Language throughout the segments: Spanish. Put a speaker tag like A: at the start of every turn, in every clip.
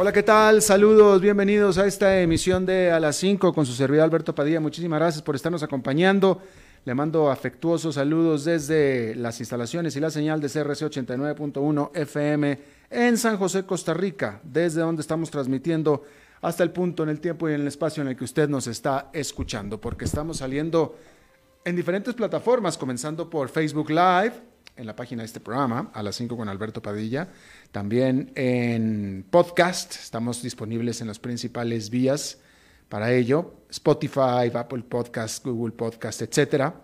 A: Hola, ¿qué tal? Saludos, bienvenidos a esta emisión de A las 5 con su servidor Alberto Padilla. Muchísimas gracias por estarnos acompañando. Le mando afectuosos saludos desde las instalaciones y la señal de CRC 89.1 FM en San José, Costa Rica, desde donde estamos transmitiendo hasta el punto en el tiempo y en el espacio en el que usted nos está escuchando, porque estamos saliendo en diferentes plataformas, comenzando por Facebook Live, en la página de este programa, a las 5 con Alberto Padilla. También en podcast, estamos disponibles en las principales vías para ello, Spotify, Apple Podcast, Google Podcast, etcétera.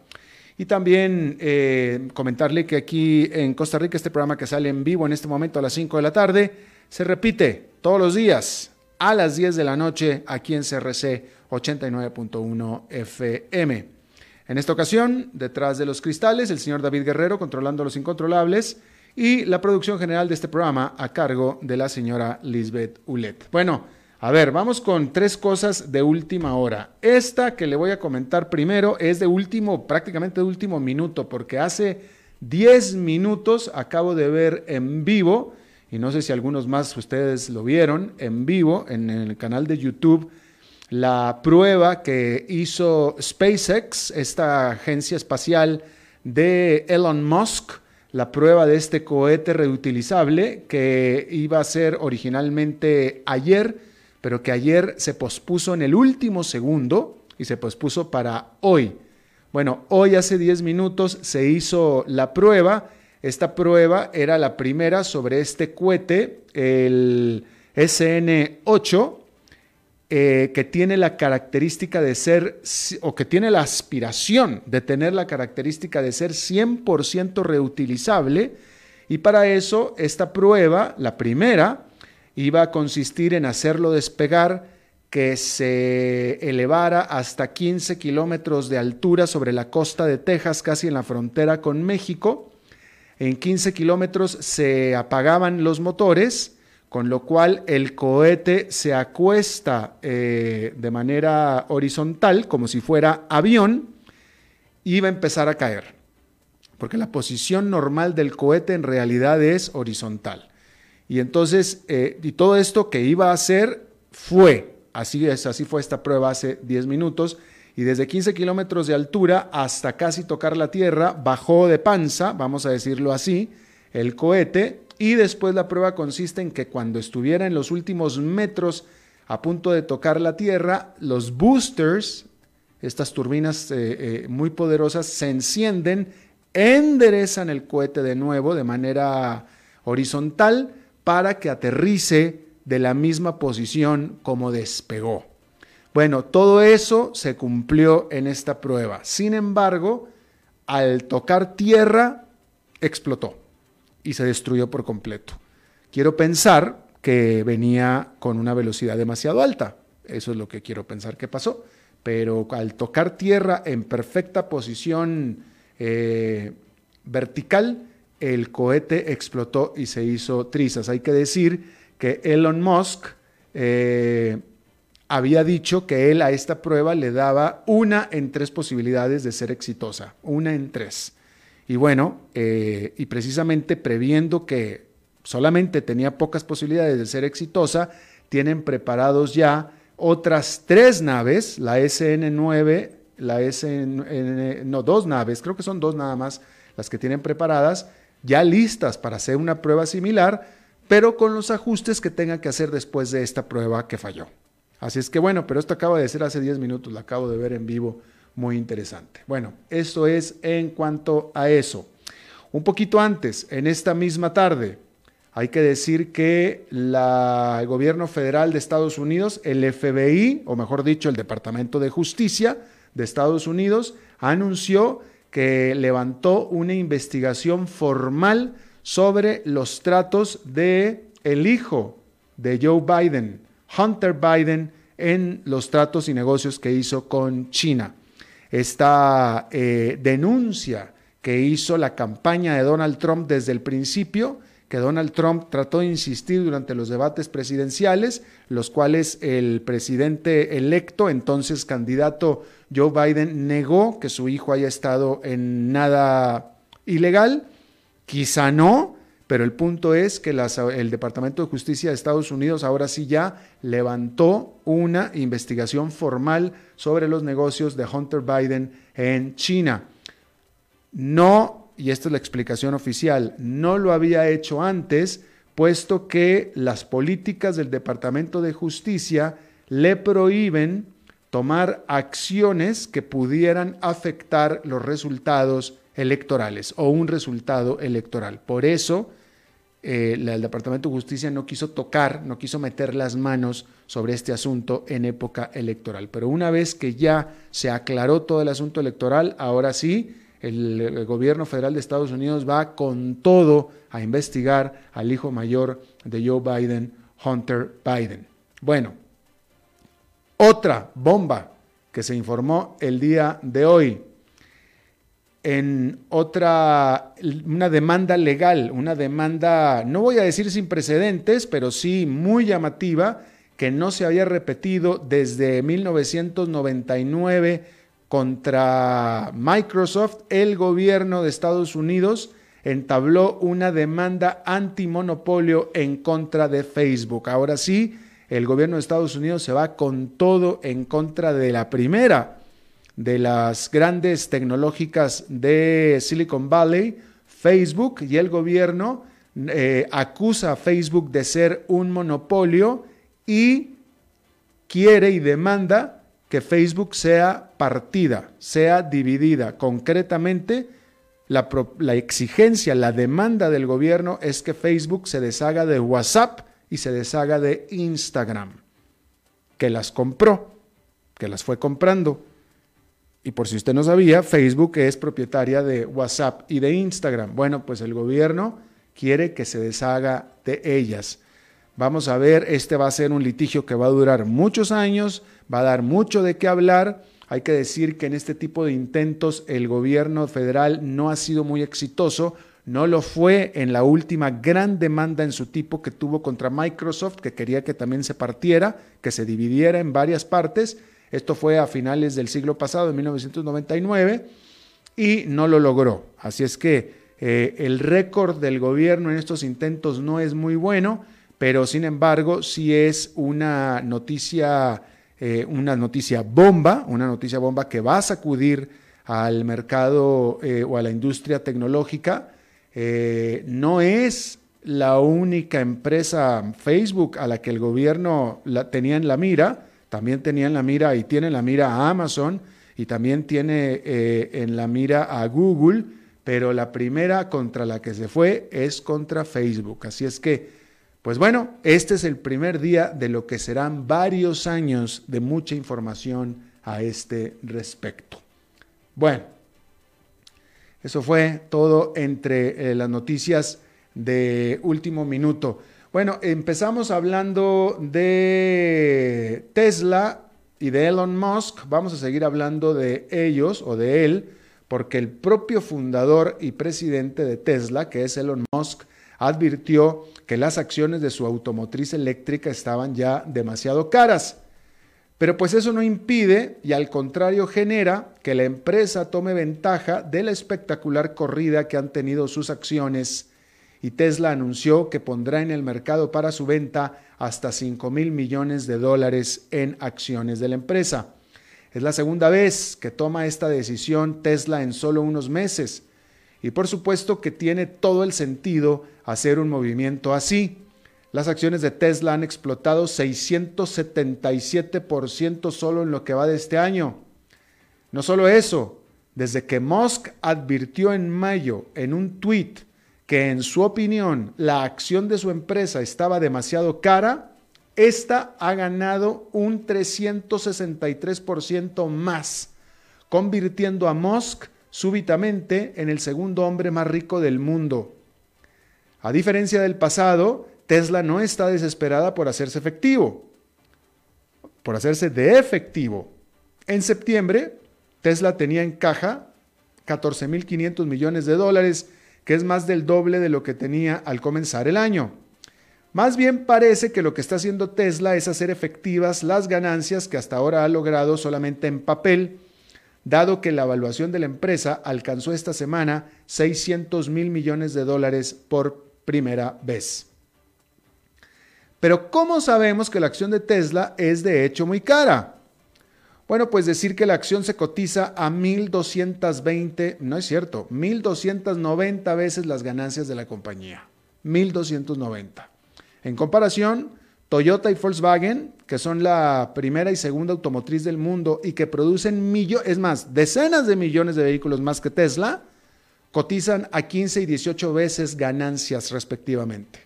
A: Y también eh, comentarle que aquí en Costa Rica este programa que sale en vivo en este momento a las 5 de la tarde se repite todos los días a las 10 de la noche aquí en CRC 89.1 FM. En esta ocasión, detrás de los cristales, el señor David Guerrero controlando los incontrolables y la producción general de este programa a cargo de la señora Lisbeth Ulet. Bueno, a ver, vamos con tres cosas de última hora. Esta que le voy a comentar primero es de último, prácticamente de último minuto, porque hace 10 minutos acabo de ver en vivo, y no sé si algunos más ustedes lo vieron, en vivo en el canal de YouTube, la prueba que hizo SpaceX, esta agencia espacial de Elon Musk, la prueba de este cohete reutilizable que iba a ser originalmente ayer, pero que ayer se pospuso en el último segundo y se pospuso para hoy. Bueno, hoy hace 10 minutos se hizo la prueba. Esta prueba era la primera sobre este cohete, el SN8, eh, que tiene la característica de ser, o que tiene la aspiración de tener la característica de ser 100% reutilizable, y para eso esta prueba, la primera, iba a consistir en hacerlo despegar que se elevara hasta 15 kilómetros de altura sobre la costa de Texas, casi en la frontera con México. En 15 kilómetros se apagaban los motores con lo cual el cohete se acuesta eh, de manera horizontal, como si fuera avión, y va a empezar a caer, porque la posición normal del cohete en realidad es horizontal. Y entonces, eh, y todo esto que iba a hacer fue, así es, así fue esta prueba hace 10 minutos, y desde 15 kilómetros de altura hasta casi tocar la tierra, bajó de panza, vamos a decirlo así, el cohete y después la prueba consiste en que cuando estuviera en los últimos metros a punto de tocar la Tierra, los boosters, estas turbinas eh, eh, muy poderosas, se encienden, enderezan el cohete de nuevo de manera horizontal para que aterrice de la misma posición como despegó. Bueno, todo eso se cumplió en esta prueba. Sin embargo, al tocar tierra, explotó y se destruyó por completo. Quiero pensar que venía con una velocidad demasiado alta. Eso es lo que quiero pensar que pasó. Pero al tocar tierra en perfecta posición eh, vertical, el cohete explotó y se hizo trizas. Hay que decir que Elon Musk eh, había dicho que él a esta prueba le daba una en tres posibilidades de ser exitosa. Una en tres. Y bueno, eh, y precisamente previendo que solamente tenía pocas posibilidades de ser exitosa, tienen preparados ya otras tres naves, la SN9, la SN, no, dos naves, creo que son dos nada más las que tienen preparadas, ya listas para hacer una prueba similar, pero con los ajustes que tengan que hacer después de esta prueba que falló. Así es que bueno, pero esto acaba de ser hace 10 minutos, lo acabo de ver en vivo muy interesante. Bueno, eso es en cuanto a eso. Un poquito antes, en esta misma tarde, hay que decir que el gobierno federal de Estados Unidos, el FBI, o mejor dicho, el Departamento de Justicia de Estados Unidos, anunció que levantó una investigación formal sobre los tratos de el hijo de Joe Biden, Hunter Biden, en los tratos y negocios que hizo con China. Esta eh, denuncia que hizo la campaña de Donald Trump desde el principio, que Donald Trump trató de insistir durante los debates presidenciales, los cuales el presidente electo, entonces candidato Joe Biden, negó que su hijo haya estado en nada ilegal. Quizá no, pero el punto es que el Departamento de Justicia de Estados Unidos ahora sí ya levantó una investigación formal sobre los negocios de Hunter Biden en China. No, y esta es la explicación oficial, no lo había hecho antes, puesto que las políticas del Departamento de Justicia le prohíben tomar acciones que pudieran afectar los resultados electorales o un resultado electoral. Por eso, eh, el Departamento de Justicia no quiso tocar, no quiso meter las manos sobre este asunto en época electoral. Pero una vez que ya se aclaró todo el asunto electoral, ahora sí, el, gobierno federal de Estados Unidos va con todo a investigar al hijo mayor de Joe Biden, Hunter Biden. Bueno, otra bomba que se informó el día de hoy en otra, una demanda legal, una demanda, no voy a decir sin precedentes, pero sí muy llamativa, que no se había repetido desde 1999 contra Microsoft, el gobierno de Estados Unidos entabló una demanda antimonopolio en contra de Facebook. Ahora sí, el gobierno de Estados Unidos se va con todo en contra de la primera de las grandes tecnológicas de Silicon Valley, Facebook, y el gobierno eh, acusa a Facebook de ser un monopolio y quiere y demanda que Facebook sea partida, sea dividida. Concretamente, la, la, exigencia, la demanda del gobierno es que Facebook se deshaga de WhatsApp y se deshaga de Instagram, que las compró, que las fue comprando. Y por si usted no sabía, Facebook es propietaria de WhatsApp y de Instagram. Bueno, pues el gobierno quiere que se deshaga de ellas. Vamos a ver, este va a ser un litigio que va a durar muchos años, va a dar mucho de qué hablar. Hay que decir que en este tipo de intentos el gobierno federal no ha sido muy exitoso, no lo fue en la última gran demanda en su tipo que tuvo contra Microsoft, que quería que también se partiera, que se dividiera en varias partes. Esto fue a finales del siglo pasado, en 1999, y no lo logró. Así es que eh, el récord del gobierno en estos intentos no es muy bueno pero sin embargo sí es una noticia, eh, una noticia bomba, una noticia bomba que va a sacudir al mercado eh, o a la industria tecnológica. No es la única empresa Facebook a la que el gobierno la, tenía en la mira, también tenía en la mira y tiene en la mira a Amazon y también tiene en la mira a Google, pero la primera contra la que se fue es contra Facebook. Así es que pues bueno, este es el primer día de lo que serán varios años de mucha información a este respecto. Bueno, eso fue todo entre eh, las noticias de último minuto. Bueno, empezamos hablando de Tesla y de Elon Musk. Vamos a seguir hablando de ellos o de él, porque el propio fundador y presidente de Tesla, que es Elon Musk, advirtió que las acciones de su automotriz eléctrica estaban ya demasiado caras. Pero pues eso no impide y al contrario genera que la empresa tome ventaja de la espectacular corrida que han tenido sus acciones y Tesla anunció que pondrá en el mercado para su venta hasta 5 mil millones de dólares en acciones de la empresa. Es la segunda vez que toma esta decisión Tesla en solo unos meses y por supuesto que tiene todo el sentido hacer un movimiento así. Las acciones de Tesla han explotado 677% solo en lo que va de este año. No solo eso, desde que Musk advirtió en mayo en un tweet que en su opinión la acción de su empresa estaba demasiado cara, esta ha ganado un 363% más, convirtiendo a Musk súbitamente en el segundo hombre más rico del mundo. A diferencia del pasado, Tesla no está desesperada por hacerse efectivo, por hacerse de efectivo. En septiembre, Tesla tenía en caja 14.500 millones de dólares, que es más del doble de lo que tenía al comenzar el año. Más bien parece que lo que está haciendo Tesla es hacer efectivas las ganancias que hasta ahora ha logrado solamente en papel, dado que la evaluación de la empresa alcanzó esta semana 600 mil millones de dólares por primera vez. Pero ¿cómo sabemos que la acción de Tesla es de hecho muy cara? Bueno, pues decir que la acción se cotiza a 1.220, no es cierto, 1.290 veces las ganancias de la compañía. 1.290. En comparación, Toyota y Volkswagen, que son la primera y segunda automotriz del mundo y que producen millones, es más, decenas de millones de vehículos más que Tesla, cotizan a 15 y 18 veces ganancias respectivamente.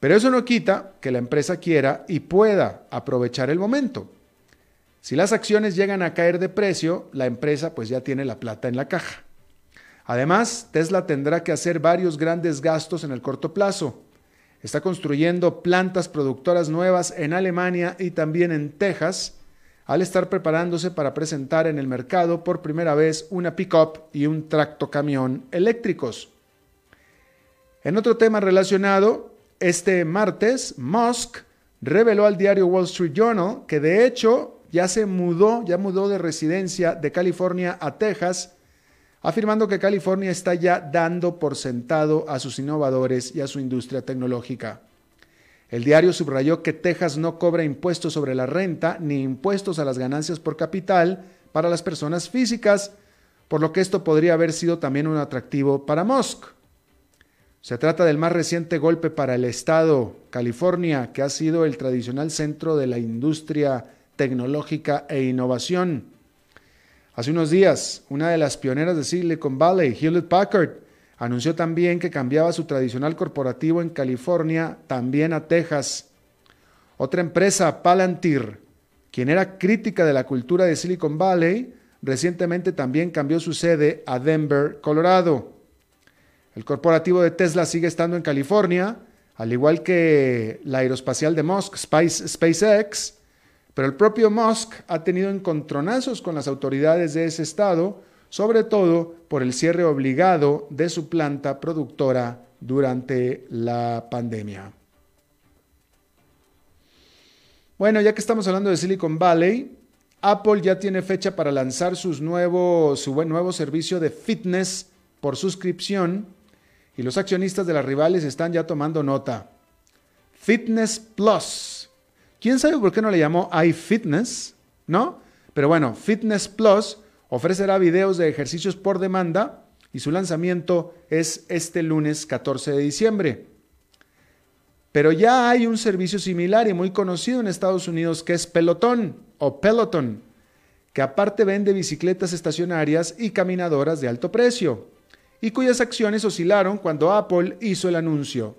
A: Pero eso no quita que la empresa quiera y pueda aprovechar el momento. Si las acciones llegan a caer de precio, la empresa pues ya tiene la plata en la caja. Además, Tesla tendrá que hacer varios grandes gastos en el corto plazo. Está construyendo plantas productoras nuevas en Alemania y también en Texas, al estar preparándose para presentar en el mercado por primera vez una pickup y un tractocamión eléctricos. En otro tema relacionado, este martes, Musk reveló al diario Wall Street Journal que de hecho ya se mudó, ya mudó de residencia de California a Texas, afirmando que California está ya dando por sentado a sus innovadores y a su industria tecnológica. El diario subrayó que Texas no cobra impuestos sobre la renta ni impuestos a las ganancias por capital para las personas físicas, por lo que esto podría haber sido también un atractivo para Musk. Se trata del más reciente golpe para el estado, California, que ha sido el tradicional centro de la industria tecnológica e innovación. Hace unos días, una de las pioneras de Silicon Valley, Hewlett Packard, anunció también que cambiaba su tradicional corporativo en California también a Texas. Otra empresa, Palantir, quien era crítica de la cultura de Silicon Valley, recientemente también cambió su sede a Denver, Colorado. El corporativo de Tesla sigue estando en California, al igual que la aeroespacial de Musk, SpaceX, pero el propio Musk ha tenido encontronazos con las autoridades de ese estado, sobre todo por el cierre obligado de su planta productora durante la pandemia. Bueno, ya que estamos hablando de Silicon Valley, Apple ya tiene fecha para lanzar su nuevo servicio de fitness por suscripción y los accionistas de las rivales están ya tomando nota. Fitness Plus ¿Quién sabe por qué no le llamó iFitness? ¿No? Pero bueno, Fitness Plus ofrecerá videos de ejercicios por demanda y su lanzamiento es este lunes 14 de diciembre. Pero ya hay un servicio similar y muy conocido en Estados Unidos que es Peloton o Peloton, que aparte vende bicicletas estacionarias y caminadoras de alto precio, y cuyas acciones oscilaron cuando Apple hizo el anuncio.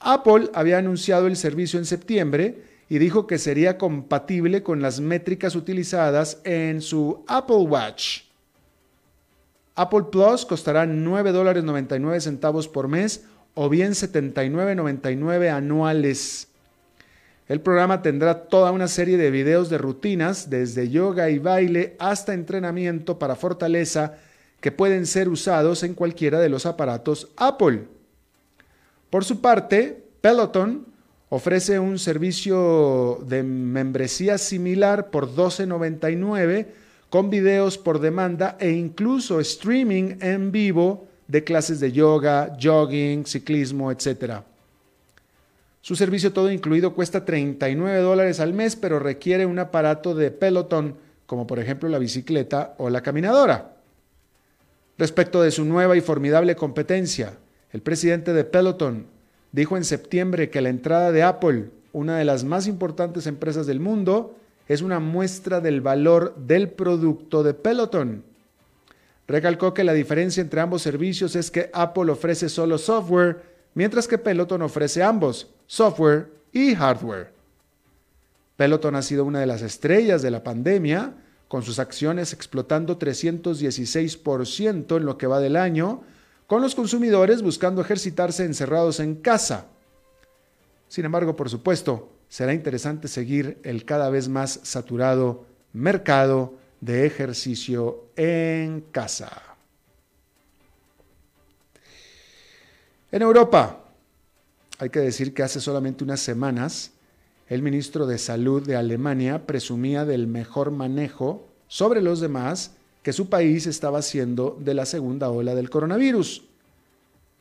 A: Apple había anunciado el servicio en septiembre y dijo que sería compatible con las métricas utilizadas en su Apple Watch. Apple Plus costará 9 dólares 99 centavos por mes o bien 79.99 anuales. El programa tendrá toda una serie de videos de rutinas, desde yoga y baile hasta entrenamiento para fortaleza, que pueden ser usados en cualquiera de los aparatos Apple. Por su parte, Peloton ofrece un servicio de membresía similar por $12.99 con videos por demanda e incluso streaming en vivo de clases de yoga, jogging, ciclismo, etc. Su servicio todo incluido cuesta 39 dólares al mes, pero requiere un aparato de pelotón, como por ejemplo la bicicleta o la caminadora. Respecto de su nueva y formidable competencia, el presidente de Peloton, dijo en septiembre que la entrada de Apple, una de las más importantes empresas del mundo, es una muestra del valor del producto de Peloton. Recalcó que la diferencia entre ambos servicios es que Apple ofrece solo software, mientras que Peloton ofrece ambos, software y hardware. Peloton ha sido una de las estrellas de la pandemia, con sus acciones explotando 316% en lo que va del año, con los consumidores buscando ejercitarse encerrados en casa. Sin embargo, por supuesto, será interesante seguir el cada vez más saturado mercado de ejercicio en casa. En Europa, hay que decir que hace solamente unas semanas, el ministro de Salud de Alemania presumía del mejor manejo sobre los demás que su país estaba haciendo de la segunda ola del coronavirus.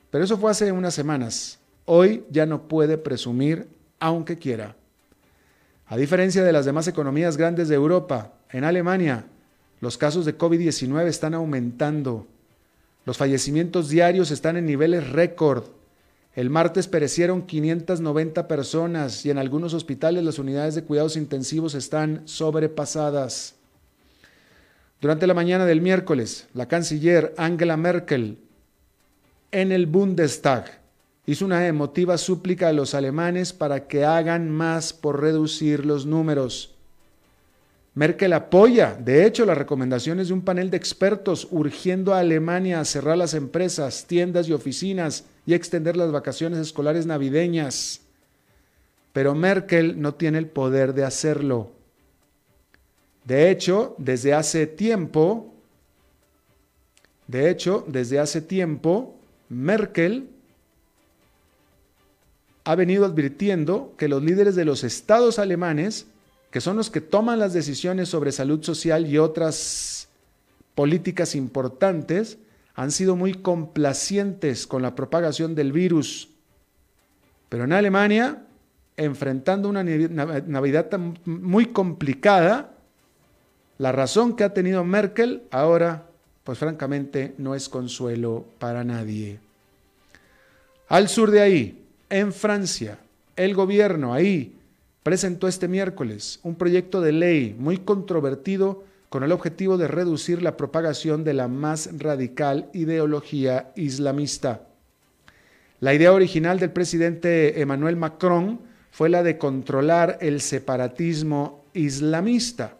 A: Pero eso fue hace unas semanas. Hoy ya no puede presumir aunque quiera. A diferencia de las demás economías grandes de Europa, en Alemania los casos de COVID-19 están aumentando los fallecimientos diarios están en niveles récord. El martes perecieron 590 personas y en algunos hospitales las unidades de cuidados intensivos están sobrepasadas. Durante la mañana del miércoles, la canciller Angela Merkel en el Bundestag hizo una emotiva súplica a los alemanes para que hagan más por reducir los números. Merkel apoya, de hecho, las recomendaciones de un panel de expertos urgiendo a Alemania a cerrar las empresas, tiendas y oficinas y extender las vacaciones escolares navideñas. Pero Merkel no tiene el poder de hacerlo. De hecho, desde hace tiempo, de hecho, desde hace tiempo, Merkel ha venido advirtiendo que los líderes de los estados alemanes que son los que toman las decisiones sobre salud social y otras políticas importantes, han sido muy complacientes con la propagación del virus. Pero en Alemania, enfrentando una Navidad muy complicada, la razón que ha tenido Merkel ahora, pues francamente, no es consuelo para nadie. Al sur de ahí, en Francia, el gobierno ahí presentó este miércoles un proyecto de ley muy controvertido con el objetivo de reducir la propagación de la más radical ideología islamista. La idea original del presidente Emmanuel Macron fue la de controlar el separatismo islamista.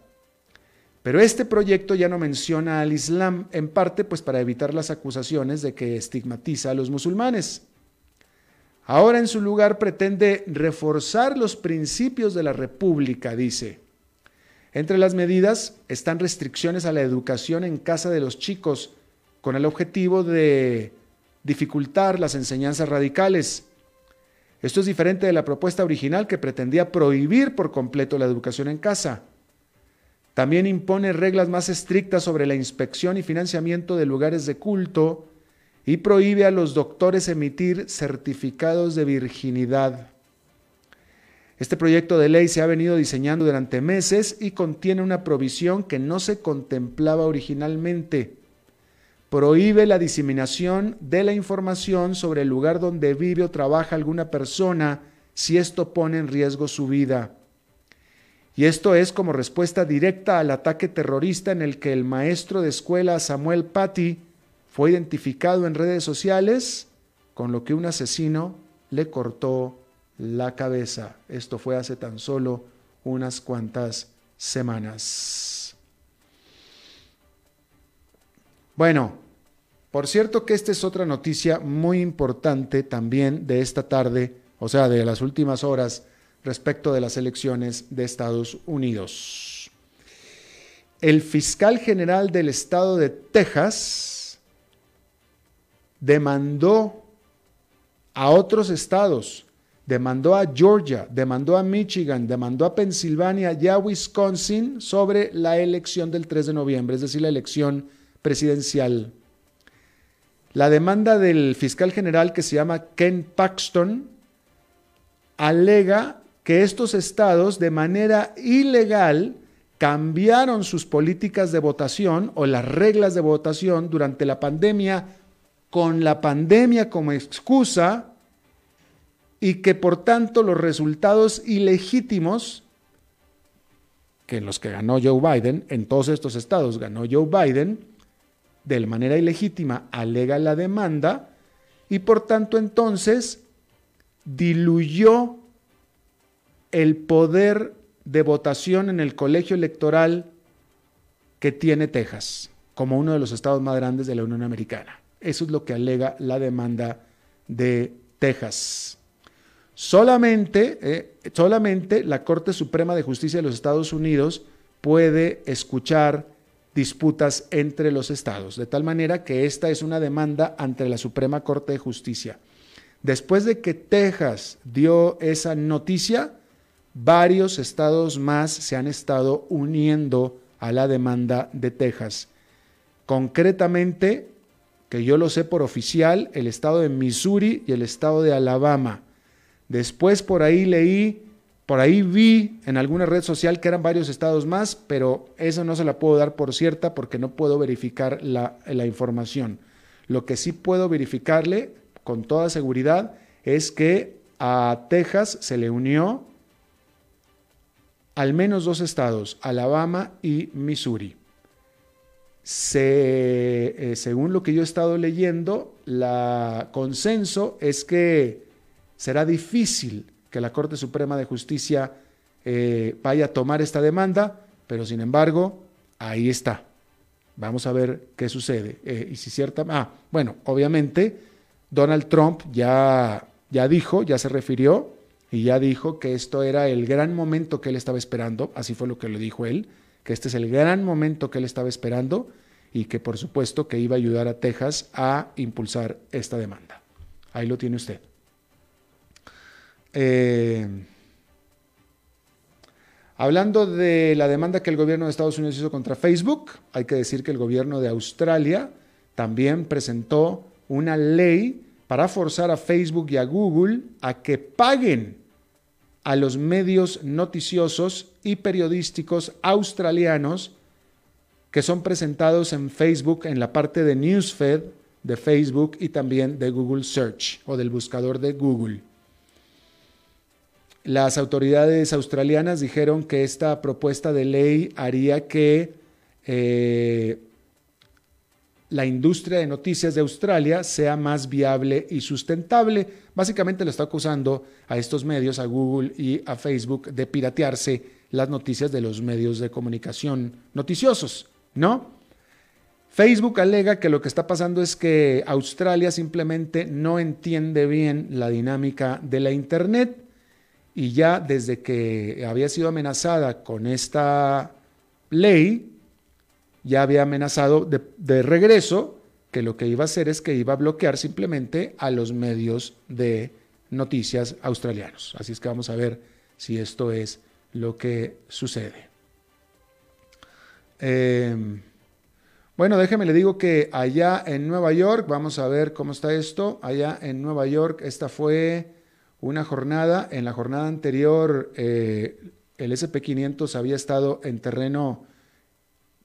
A: Pero este proyecto ya no menciona al Islam, en parte pues para evitar las acusaciones de que estigmatiza a los musulmanes. Ahora en su lugar pretende reforzar los principios de la República, dice. Entre las medidas están restricciones a la educación en casa de los chicos, con el objetivo de dificultar las enseñanzas radicales. Esto es diferente de la propuesta original que pretendía prohibir por completo la educación en casa. También impone reglas más estrictas sobre la inspección y financiamiento de lugares de culto y prohíbe a los doctores emitir certificados de virginidad. Este proyecto de ley se ha venido diseñando durante meses y contiene una provisión que no se contemplaba originalmente. Prohíbe la diseminación de la información sobre el lugar donde vive o trabaja alguna persona si esto pone en riesgo su vida. Y esto es como respuesta directa al ataque terrorista en el que el maestro de escuela Samuel Paty fue identificado en redes sociales con lo que un asesino le cortó la cabeza. Esto fue hace tan solo unas cuantas semanas. Bueno, por cierto que esta es otra noticia muy importante también de esta tarde, o sea, de las últimas horas respecto de las elecciones de Estados Unidos. El fiscal general del estado de Texas, demandó a otros estados, demandó a Georgia, demandó a Michigan, demandó a Pensilvania y a Wisconsin sobre la elección del 3 de noviembre, es decir, la elección presidencial. La demanda del fiscal general que se llama Ken Paxton alega que estos estados de manera ilegal cambiaron sus políticas de votación o las reglas de votación durante la pandemia con la pandemia como excusa y que por tanto los resultados ilegítimos, que en los que ganó Joe Biden, en todos estos estados ganó Joe Biden, de manera ilegítima alega la demanda y por tanto entonces diluyó el poder de votación en el colegio electoral que tiene Texas como uno de los estados más grandes de la Unión Americana. Eso es lo que alega la demanda de Texas. Solamente, eh, solamente la Corte Suprema de Justicia de los Estados Unidos puede escuchar disputas entre los estados, de tal manera que esta es una demanda ante la Suprema Corte de Justicia. Después de que Texas dio esa noticia, varios estados más se han estado uniendo a la demanda de Texas. Concretamente, que yo lo sé por oficial, el estado de Missouri y el estado de Alabama. Después por ahí leí, por ahí vi en alguna red social que eran varios estados más, pero eso no se la puedo dar por cierta porque no puedo verificar la, la información. Lo que sí puedo verificarle con toda seguridad es que a Texas se le unió al menos dos estados, Alabama y Missouri. Eh, según lo que yo he estado leyendo, la consenso es que será difícil que la Corte Suprema de Justicia eh, vaya a tomar esta demanda, pero sin embargo, ahí está. Vamos a ver qué sucede. Eh, y si cierta. Ah, bueno, obviamente Donald Trump ya, ya dijo, ya se refirió y ya dijo que esto era el gran momento que él estaba esperando, así fue lo que le dijo él, que este es el gran momento que él estaba esperando y que por supuesto que iba a ayudar a Texas a impulsar esta demanda. Ahí lo tiene usted. Eh, hablando de la demanda que el gobierno de Estados Unidos hizo contra Facebook, hay que decir que el gobierno de Australia también presentó una ley para forzar a Facebook y a Google a que paguen a los medios noticiosos y periodísticos australianos que son presentados en Facebook en la parte de Newsfeed de Facebook y también de Google Search o del buscador de Google. Las autoridades australianas dijeron que esta propuesta de ley haría que eh, la industria de noticias de Australia sea más viable y sustentable. Básicamente le está acusando a estos medios, a Google y a Facebook, de piratearse las noticias de los medios de comunicación noticiosos, ¿no? Facebook alega que lo que está pasando es que Australia simplemente no entiende bien la dinámica de la Internet y ya desde que había sido amenazada con esta ley, ya había amenazado de, regreso que lo que iba a hacer es que iba a bloquear simplemente a los medios de noticias australianos. Así es que vamos a ver si esto es lo que sucede. Em, bueno, déjeme le digo que allá en Nueva York, vamos a ver cómo está esto. Allá en Nueva York, esta fue una jornada. En la jornada anterior, eh, el SP500 había estado en terreno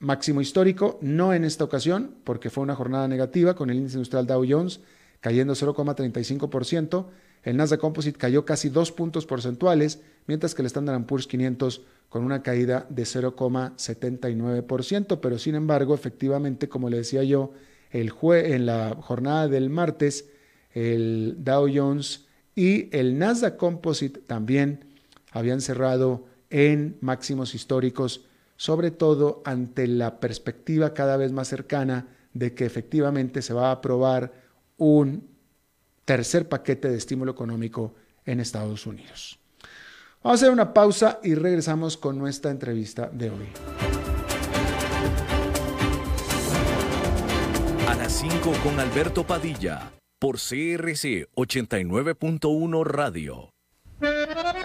A: máximo histórico, no en esta ocasión, porque fue una jornada negativa con el índice industrial Dow Jones cayendo 0,35%, el Nasdaq Composite cayó casi dos puntos porcentuales, mientras que el Standard Poor's 500 con una caída de 0,79%, pero sin embargo, efectivamente, como le decía yo, el en la jornada del martes, el Dow Jones y el Nasdaq Composite también habían cerrado en máximos históricos sobre todo ante la perspectiva cada vez más cercana de que efectivamente se va a aprobar un tercer paquete de estímulo económico en Estados Unidos. Vamos a hacer una pausa y regresamos con nuestra entrevista de hoy.
B: A las 5 con Alberto Padilla por CRC 89.1 Radio.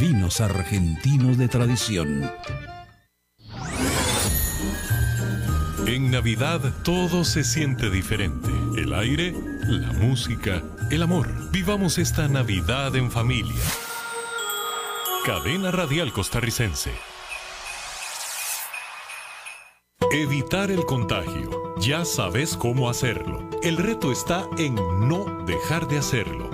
C: vinos argentinos de tradición.
D: En Navidad todo se siente diferente. El aire, la música, el amor. Vivamos esta Navidad en familia. Cadena Radial Costarricense. Evitar el contagio. Ya sabes cómo hacerlo. El reto está en no dejar de hacerlo.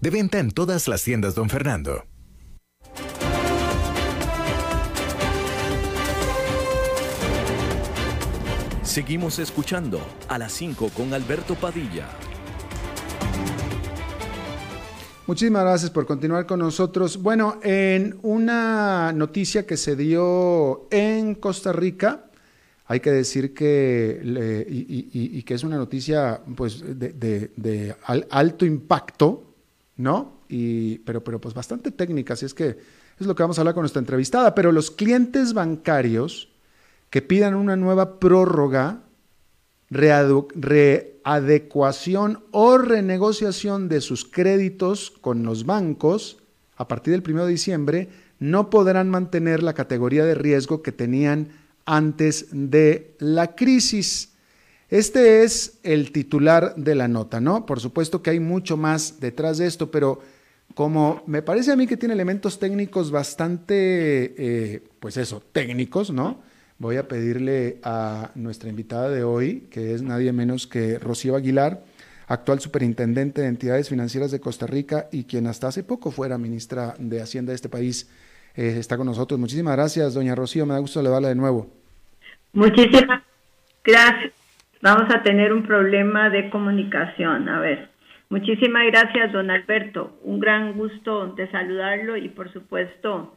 E: De venta en todas las tiendas, don Fernando.
B: Seguimos escuchando a las 5 con Alberto Padilla.
A: Muchísimas gracias por continuar con nosotros. Bueno, en una noticia que se dio en Costa Rica, hay que decir que, y, que es una noticia pues, de, alto impacto, ¿no? Y, pero, pero pues bastante técnica, así es que es lo que vamos a hablar con nuestra entrevistada. Pero los clientes bancarios que pidan una nueva prórroga, readecuación o renegociación de sus créditos con los bancos a partir del 1 de diciembre, no podrán mantener la categoría de riesgo que tenían antes de la crisis. Este es el titular de la nota, ¿no? Por supuesto que hay mucho más detrás de esto, pero como me parece a mí que tiene elementos técnicos bastante, eh, pues eso, técnicos, ¿no? Voy a pedirle a nuestra invitada de hoy, que es nadie menos que Rocío Aguilar, actual superintendente de entidades financieras de Costa Rica y quien hasta hace poco fuera ministra de Hacienda de este país, eh, está con nosotros. Muchísimas gracias, doña Rocío, me da gusto saludarla de nuevo.
F: Muchísimas gracias vamos a tener un problema de comunicación. A ver, muchísimas gracias, don Alberto. Un gran gusto de saludarlo y, por supuesto,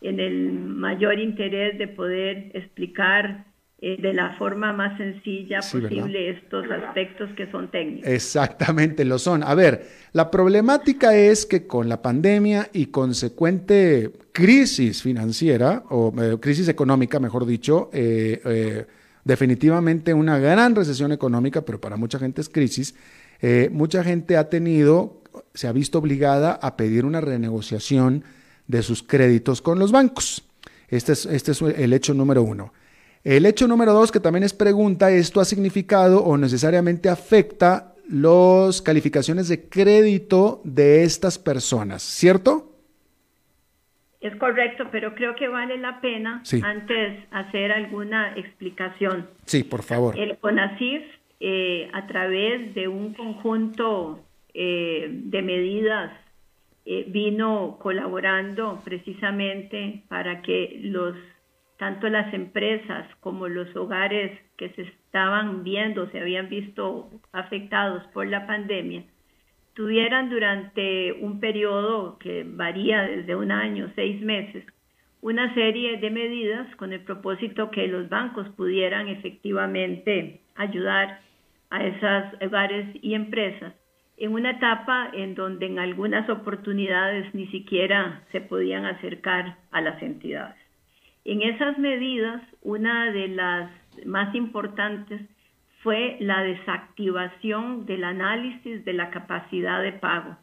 F: en el mayor interés de poder explicar eh, de la forma más sencilla posible estos aspectos que son técnicos.
A: Exactamente, lo son. A ver, la problemática es que con la pandemia y consecuente crisis financiera, o eh, crisis económica, mejor dicho, eh, definitivamente una gran recesión económica, pero para mucha gente es crisis. Eh, mucha gente ha tenido, se ha visto obligada a pedir una renegociación de sus créditos con los bancos. Este es, este es el hecho número uno. El hecho número dos, que también es pregunta, ¿esto ha significado o necesariamente afecta las calificaciones de crédito de estas personas? ¿Cierto?
F: Es correcto, pero creo que vale la pena antes hacer alguna explicación.
A: Sí, por favor.
F: El CONACIF, eh, a través de un conjunto eh, de medidas, eh, vino colaborando precisamente para que los tanto las empresas como los hogares que se estaban viendo, se habían visto afectados por la pandemia, tuvieran durante un periodo que varía desde un año, seis meses, una serie de medidas con el propósito que los bancos pudieran efectivamente ayudar a esas hogares y empresas en una etapa en donde en algunas oportunidades ni siquiera se podían acercar a las entidades. En esas medidas, una de las más importantes fue la desactivación del análisis de la capacidad de pago.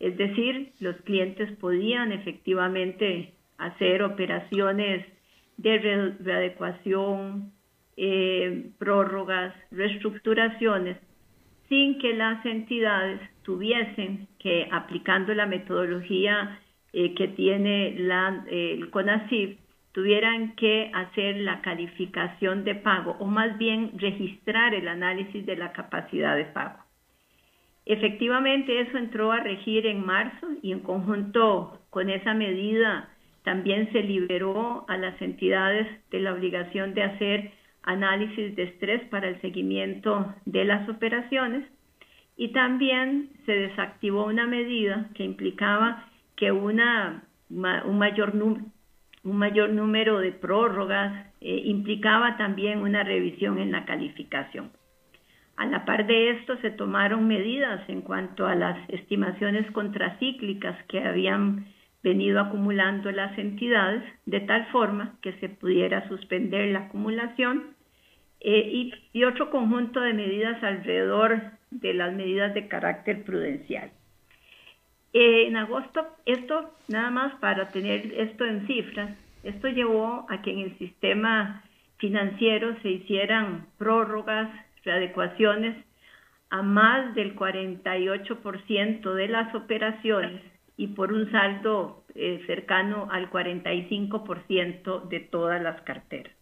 F: Es decir, los clientes podían efectivamente hacer operaciones de readecuación eh, prórrogas, reestructuraciones, sin que las entidades tuviesen que, aplicando la metodología eh, que tiene la, el CONACIF, tuvieran que hacer la calificación de pago o más bien registrar el análisis de la capacidad de pago. Efectivamente, eso entró a regir en marzo y en conjunto con esa medida también se liberó a las entidades de la obligación de hacer análisis de estrés para el seguimiento de las operaciones y también se desactivó una medida que implicaba que una, un, mayor un mayor número de prórrogas eh, implicaba también una revisión en la calificación. A la par de esto se tomaron medidas en cuanto a las estimaciones contracíclicas que habían venido acumulando las entidades, de tal forma que se pudiera suspender la acumulación eh, y, otro conjunto de medidas alrededor de las medidas de carácter prudencial. Eh, en agosto, esto nada más para tener esto en cifras, esto llevó a que en el sistema financiero se hicieran prórrogas, readecuaciones a más del 48% de las operaciones y por un saldo eh, cercano al 45% de todas las carteras.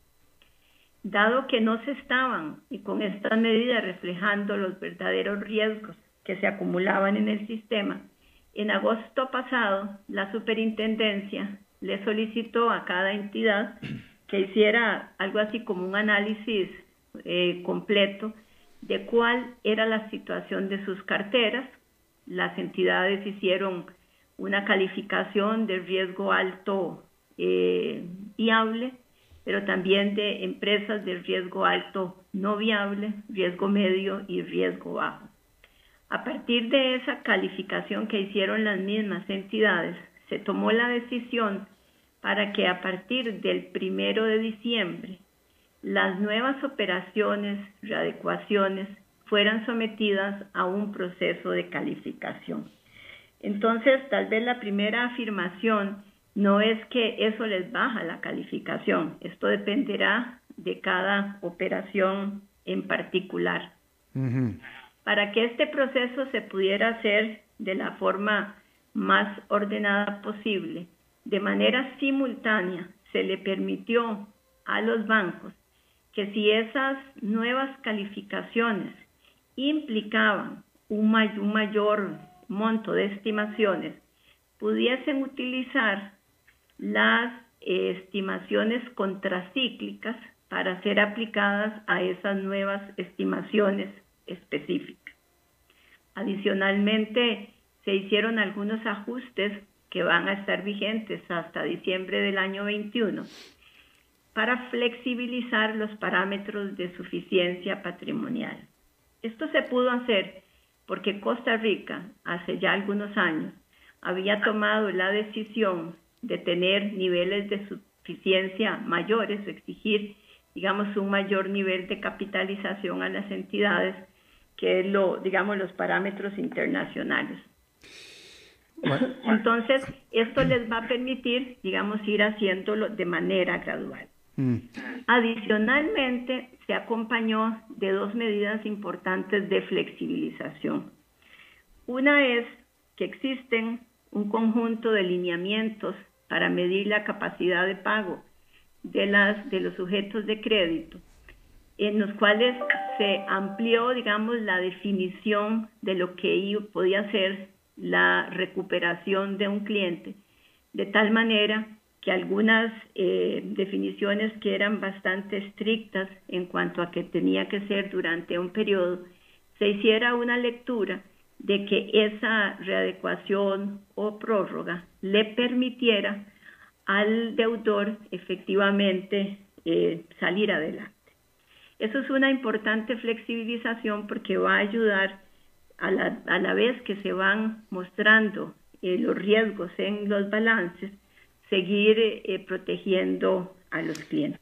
F: Dado que no se estaban, y con esta medida reflejando los verdaderos riesgos que se acumulaban en el sistema, en agosto pasado la superintendencia le solicitó a cada entidad que hiciera algo así como un análisis eh, completo de cuál era la situación de sus carteras. Las entidades hicieron una calificación de riesgo alto eh, viable, pero también de empresas de riesgo alto no viable, riesgo medio y riesgo bajo. A partir de esa calificación que hicieron las mismas entidades, se tomó la decisión para que a partir del primero de diciembre las nuevas operaciones, readecuaciones, fueran sometidas a un proceso de calificación. Entonces, tal vez la primera afirmación no es que eso les baja la calificación, esto dependerá de cada operación en particular. Para que este proceso se pudiera hacer de la forma más ordenada posible, de manera simultánea, se le permitió a los bancos que si esas nuevas calificaciones implicaban un, mayor monto de estimaciones, pudiesen utilizar las estimaciones contracíclicas para ser aplicadas a esas nuevas estimaciones específicas. Adicionalmente, se hicieron algunos ajustes que van a estar vigentes hasta diciembre del año 21 para flexibilizar los parámetros de suficiencia patrimonial. Esto se pudo hacer porque Costa Rica, hace ya algunos años, había tomado la decisión de tener niveles de suficiencia mayores, exigir, digamos, un mayor nivel de capitalización a las entidades que lo, digamos, los parámetros internacionales. Entonces, esto les va a permitir, digamos, ir haciéndolo de manera gradual. Mm. Adicionalmente, se acompañó de dos medidas importantes de flexibilización. Una es que existen un conjunto de lineamientos para medir la capacidad de pago de, las, de los sujetos de crédito, en los cuales se amplió, digamos, la definición de lo que podía ser la recuperación de un cliente, de tal manera que algunas eh, definiciones que eran bastante estrictas en cuanto a que tenía que ser durante un periodo, se hiciera una lectura de que esa readecuación o prórroga le permitiera al deudor efectivamente eh, salir adelante. Eso es una importante flexibilización porque va a ayudar a la, a la vez que se van mostrando eh, los riesgos en los balances, seguir eh, protegiendo a los clientes.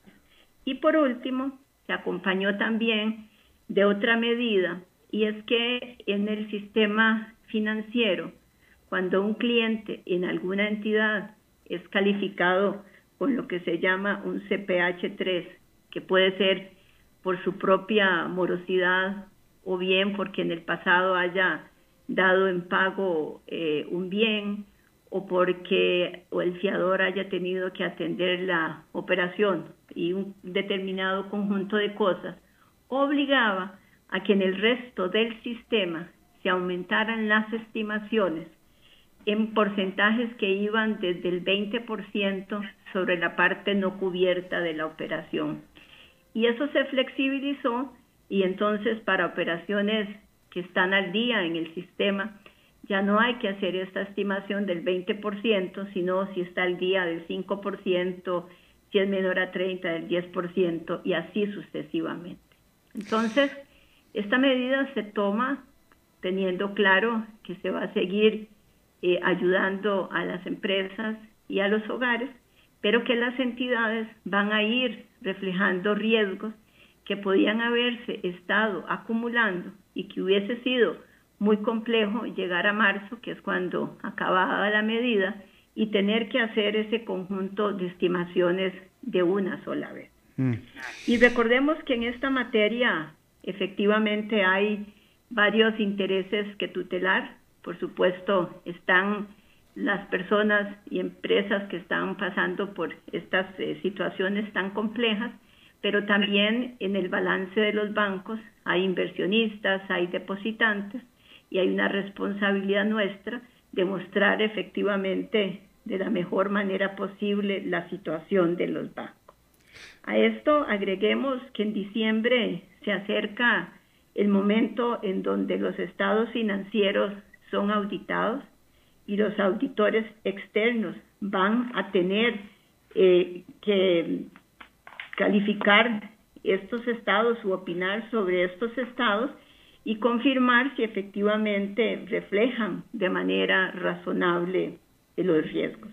F: Y por último, se acompañó también de otra medida, y es que en el sistema financiero, cuando un cliente en alguna entidad es calificado con lo que se llama un CPH3, que puede ser por su propia morosidad o bien porque en el pasado haya dado en pago eh, un bien o porque o el fiador haya tenido que atender la operación y un determinado conjunto de cosas, obligaba a que en el resto del sistema se aumentaran las estimaciones en porcentajes que iban desde el 20% sobre la parte no cubierta de la operación. Y eso se flexibilizó y entonces para operaciones que están al día en el sistema, ya no hay que hacer esta estimación del 20%, sino si está al día del 5%, si es menor a 30, del 10% y así sucesivamente. Entonces, esta medida se toma teniendo claro que se va a seguir eh, ayudando a las empresas y a los hogares, pero que las entidades van a ir reflejando riesgos que podían haberse estado acumulando y que hubiese sido muy complejo llegar a marzo, que es cuando acababa la medida, y tener que hacer ese conjunto de estimaciones de una sola vez. Mm. Y recordemos que en esta materia efectivamente hay varios intereses que tutelar. Por supuesto, están las personas y empresas que están pasando por estas eh, situaciones tan complejas, pero también en el balance de los bancos hay inversionistas, hay depositantes, y hay una responsabilidad nuestra de mostrar efectivamente de la mejor manera posible la situación de los bancos. A esto agreguemos que en diciembre se acerca el momento en donde los estados financieros son auditados y los auditores externos van a tener eh, que calificar estos estados u opinar sobre estos estados y confirmar si efectivamente reflejan de manera razonable los riesgos.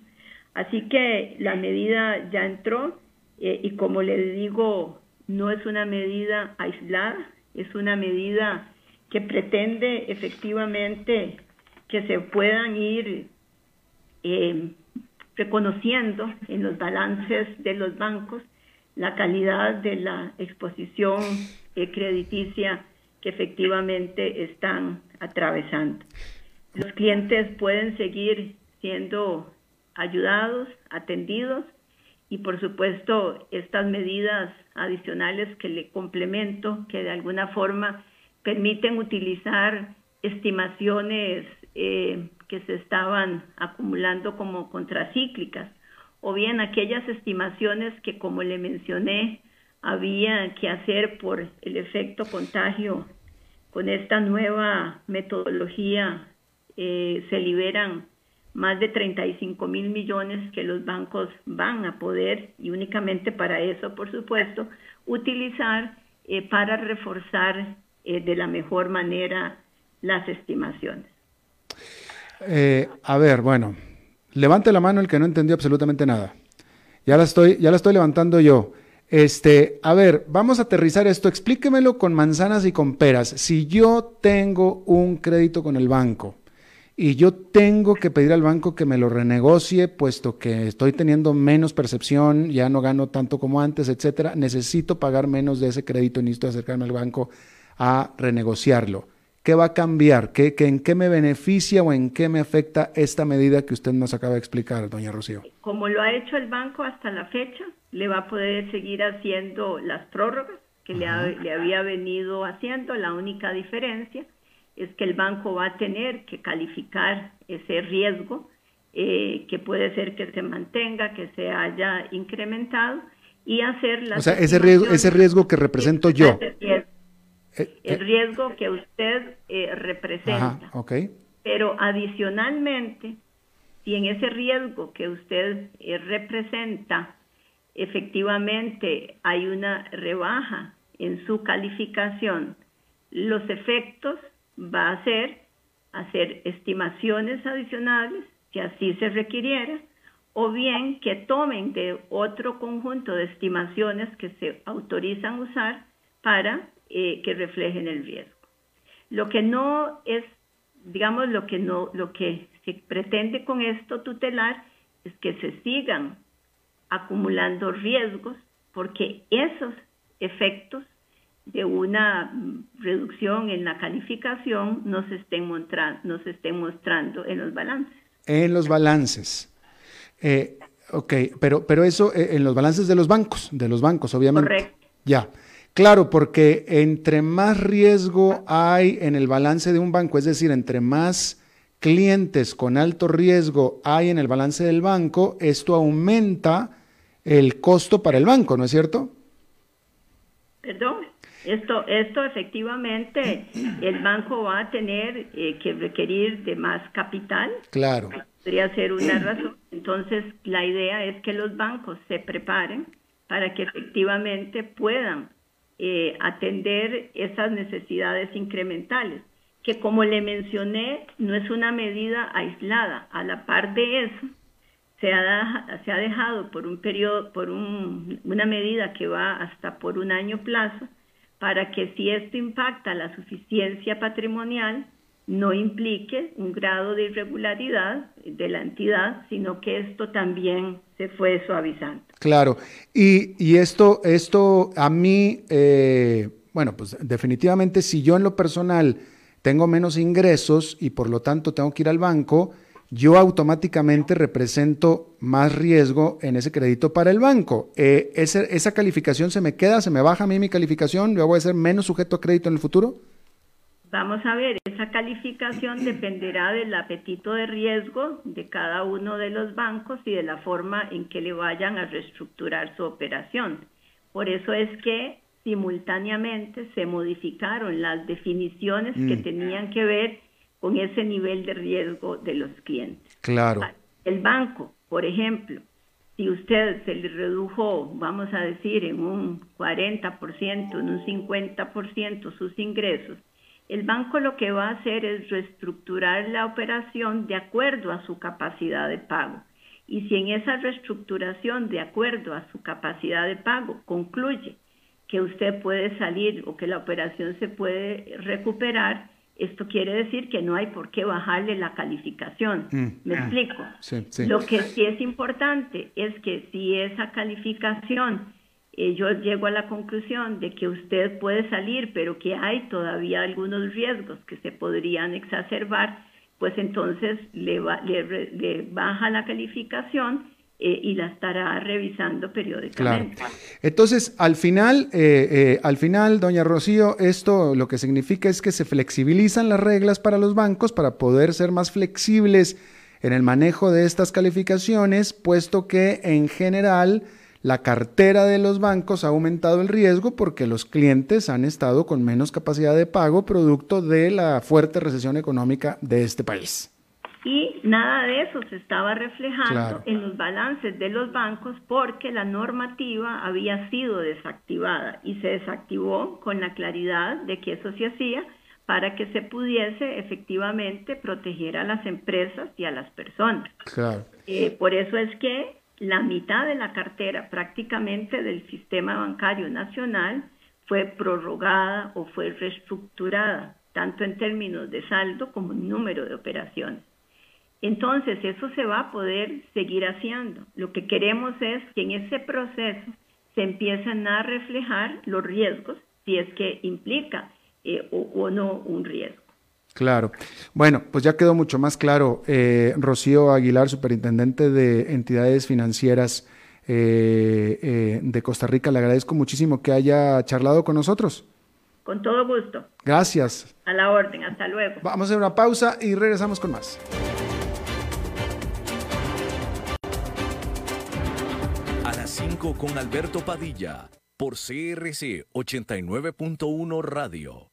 F: Así que la medida ya entró eh, y como les digo, no es una medida aislada, es una medida que pretende efectivamente que se puedan ir eh, reconociendo en los balances de los bancos la calidad de la exposición eh, crediticia que efectivamente están atravesando. Los clientes pueden seguir siendo ayudados, atendidos y por supuesto estas medidas adicionales que le complemento, que de alguna forma permiten utilizar estimaciones eh, que se estaban acumulando como contracíclicas, o bien aquellas estimaciones que, como le mencioné, había que hacer por el efecto contagio. Con esta nueva metodología eh, se liberan más de 35 mil millones que los bancos van a poder, y únicamente para eso, por supuesto, utilizar eh, para reforzar de la mejor manera las estimaciones.
A: A ver, bueno, levante la mano el que no entendió absolutamente nada. Ya la estoy, ya la estoy levantando yo. Este, a ver, vamos a aterrizar esto. Explíquemelo con manzanas y con peras. Si yo tengo un crédito con el banco y yo tengo que pedir al banco que me lo renegocie, puesto que estoy teniendo menos percepción, ya no gano tanto como antes, etcétera, necesito pagar menos de ese crédito y necesito acercarme al banco a renegociarlo. ¿Qué va a cambiar? ¿Qué, ¿En qué me beneficia o en qué me afecta esta medida que usted nos acaba de explicar, doña Rocío?
F: Como lo ha hecho el banco hasta la fecha, le va a poder seguir haciendo las prórrogas que le, había venido haciendo. La única diferencia es que el banco va a tener que calificar ese riesgo, eh, que puede ser que se mantenga, que se haya incrementado, y hacer las...
A: O sea, ese riesgo, ese riesgo que represento yo.
F: Eh, el riesgo que usted eh, representa. Pero adicionalmente, si en ese riesgo que usted eh, representa efectivamente hay una rebaja en su calificación, los efectos va a ser hacer estimaciones adicionales, si así se requiriera, o bien que tomen de otro conjunto de estimaciones que se autorizan usar para eh, que reflejen el riesgo. Lo que no es, digamos, lo que no, lo que se pretende con esto tutelar es que se sigan acumulando riesgos porque esos efectos de una reducción en la calificación no se estén, no se estén mostrando en los balances.
A: En los balances. Eh, ok, pero, pero eso eh, en los balances de los bancos, de los bancos, obviamente.
F: Correcto.
A: Ya. Claro, porque entre más riesgo hay en el balance de un banco, es decir, entre más clientes con alto riesgo hay en el balance del banco, esto aumenta el costo para el banco, ¿no es cierto?
F: Perdón. Esto, esto efectivamente, el banco va a tener eh, que requerir de más capital.
A: Claro.
F: Podría ser una razón. Entonces, la idea es que los bancos se preparen para que efectivamente puedan eh, atender esas necesidades incrementales, que como le mencioné, no es una medida aislada. A la par de eso, se ha, se ha dejado por un periodo, por un, una medida que va hasta por un año plazo, para que si esto impacta la suficiencia patrimonial, no implique un grado de irregularidad de la entidad, sino que esto también se fue suavizando.
A: Claro, y, y esto, esto a mí, eh, bueno, pues definitivamente si yo en lo personal tengo menos ingresos y por lo tanto tengo que ir al banco, yo automáticamente represento más riesgo en ese crédito para el banco. Eh, ¿Esa calificación se me queda, se me baja a mí mi calificación? ¿Yo voy a ser menos sujeto a crédito en el futuro?
F: Vamos a ver, esa calificación dependerá del apetito de riesgo de cada uno de los bancos y de la forma en que le vayan a reestructurar su operación. Por eso es que simultáneamente se modificaron las definiciones que mm. tenían que ver con ese nivel de riesgo de los clientes.
A: Claro.
F: El banco, por ejemplo, si usted se le redujo, vamos a decir, en un 40%, en un 50% sus ingresos, el banco lo que va a hacer es reestructurar la operación de acuerdo a su capacidad de pago. Y si en esa reestructuración de acuerdo a su capacidad de pago concluye que usted puede salir o que la operación se puede recuperar, esto quiere decir que no hay por qué bajarle la calificación. Mm, ¿Me ah, explico? Lo que sí es importante es que si esa calificación, eh, yo llego a la conclusión de que usted puede salir, pero que hay todavía algunos riesgos que se podrían exacerbar, pues entonces le, le baja la calificación eh, y la estará revisando periódicamente.
A: Entonces, al final, eh, eh, al final, doña Rocío, esto lo que significa es que se flexibilizan las reglas para los bancos para poder ser más flexibles en el manejo de estas calificaciones, puesto que en general la cartera de los bancos ha aumentado el riesgo porque los clientes han estado con menos capacidad de pago producto de la fuerte recesión económica de este país.
F: Y nada de eso se estaba reflejando en los balances de los bancos porque la normativa había sido desactivada y se desactivó con la claridad de que eso se hacía para que se pudiese efectivamente proteger a las empresas y a las personas. Eh, por eso es que la mitad de la cartera prácticamente del sistema bancario nacional fue prorrogada o fue reestructurada, tanto en términos de saldo como en número de operaciones. Entonces, eso se va a poder seguir haciendo. Lo que queremos es que en ese proceso se empiecen a reflejar los riesgos, si es que implica eh, o, no un riesgo.
A: Claro. Bueno, pues ya quedó mucho más claro. Eh, Rocío Aguilar, superintendente de entidades financieras eh, de Costa Rica, le agradezco muchísimo que haya charlado con nosotros.
F: Con todo gusto.
A: Gracias.
F: A la orden, hasta luego.
A: Vamos a hacer una pausa y regresamos con más.
B: con Alberto Padilla por CRC 89.1 Radio.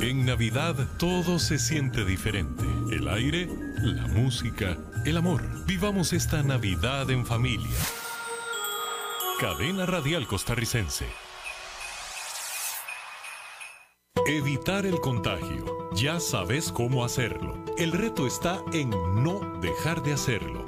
D: En Navidad todo se siente diferente. El aire, la música, el amor. Vivamos esta Navidad en familia. Cadena Radial Costarricense. Evitar el contagio. Ya sabes cómo hacerlo. El reto está en no dejar de hacerlo.